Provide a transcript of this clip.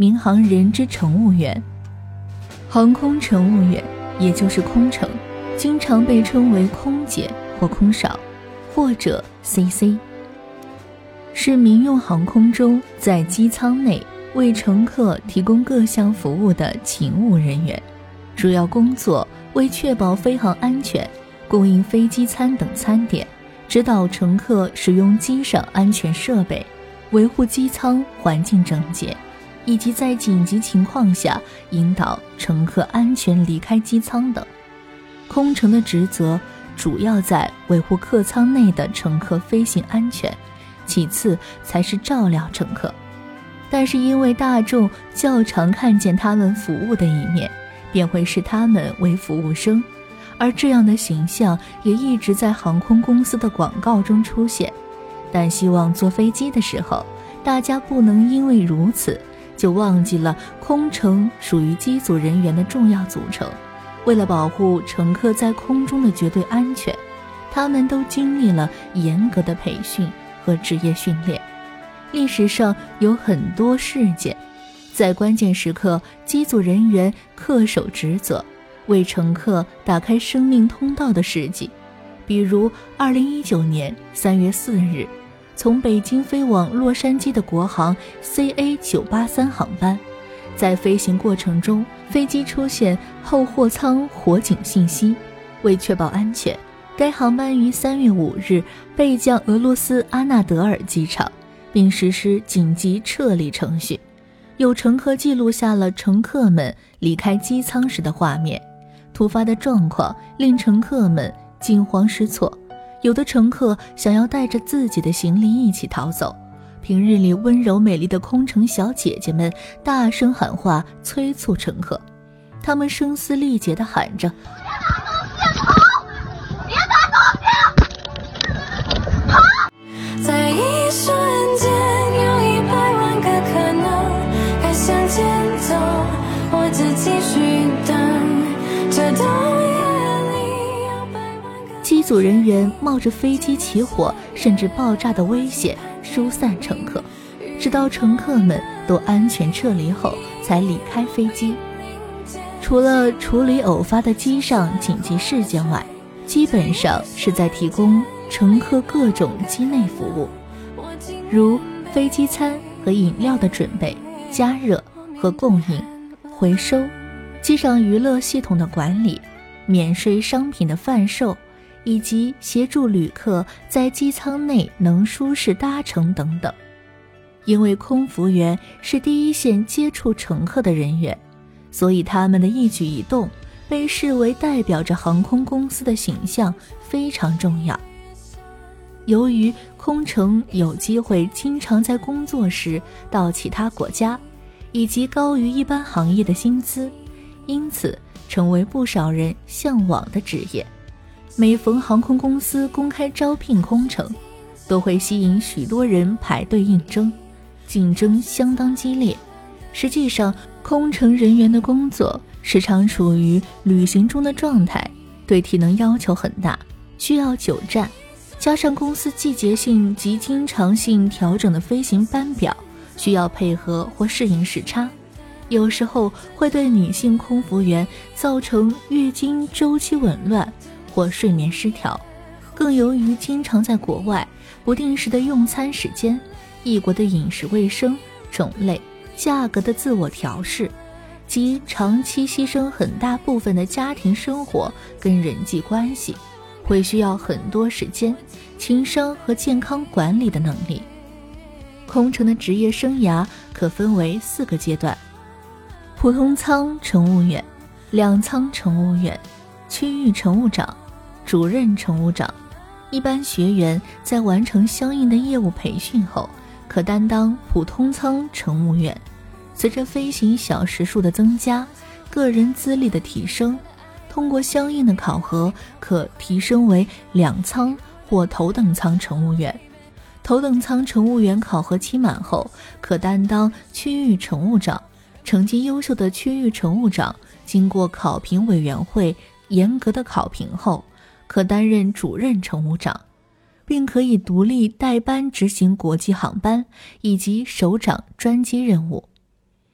民航人之乘务员。航空乘务员，也就是空乘，经常被称为空姐或空少，或者 CC，是民用航空中在机舱内为乘客提供各项服务的勤务人员，主要工作为确保飞行安全，供应飞机餐等餐点，指导乘客使用机上安全设备，维护机舱环境整洁。以及在紧急情况下引导乘客安全离开机舱等，空乘的职责主要在维护客舱内的乘客飞行安全，其次才是照料乘客。但是因为大众较常看见他们服务的一面，便会视他们为服务生，而这样的形象也一直在航空公司的广告中出现。但希望坐飞机的时候，大家不能因为如此。就忘记了空乘属于机组人员的重要组成。为了保护乘客在空中的绝对安全，他们都经历了严格的培训和职业训练。历史上有很多事件，在关键时刻，机组人员恪守职责，为乘客打开生命通道的事迹。比如，2019年3月4日。从北京飞往洛杉矶的国航 CA 九八三航班，在飞行过程中，飞机出现后货舱火警信息。为确保安全，该航班于三月五日备降俄罗斯阿纳德尔机场，并实施紧急撤离程序。有乘客记录下了乘客们离开机舱时的画面。突发的状况令乘客们惊慌失措。有的乘客想要带着自己的行李一起逃走，平日里温柔美丽的空乘小姐姐们大声喊话催促乘客，他们声嘶力竭地喊着：“机组人员冒着飞机起火甚至爆炸的危险疏散乘客，直到乘客们都安全撤离后才离开飞机。除了处理偶发的机上紧急事件外，基本上是在提供乘客各种机内服务，如飞机餐和饮料的准备、加热和供应、回收、机上娱乐系统的管理、免税商品的贩售。以及协助旅客在机舱内能舒适搭乘等等，因为空服员是第一线接触乘客的人员，所以他们的一举一动被视为代表着航空公司的形象，非常重要。由于空乘有机会经常在工作时到其他国家，以及高于一般行业的薪资，因此成为不少人向往的职业。每逢航空公司公开招聘空乘，都会吸引许多人排队应征，竞争相当激烈。实际上，空乘人员的工作时常处于旅行中的状态，对体能要求很大，需要久站，加上公司季节性及经常性调整的飞行班表，需要配合或适应时差，有时候会对女性空服员造成月经周期紊乱。或睡眠失调，更由于经常在国外，不定时的用餐时间，异国的饮食卫生、种类、价格的自我调试，及长期牺牲很大部分的家庭生活跟人际关系，会需要很多时间、情商和健康管理的能力。空乘的职业生涯可分为四个阶段：普通舱乘务员、两舱乘务员、区域乘务长。主任乘务长，一般学员在完成相应的业务培训后，可担当普通舱乘务员。随着飞行小时数的增加，个人资历的提升，通过相应的考核，可提升为两舱或头等舱乘务员。头等舱乘务员考核期满后，可担当区域乘务长。成绩优秀的区域乘务长，经过考评委员会严格的考评后。可担任主任乘务长，并可以独立带班执行国际航班以及首长专机任务。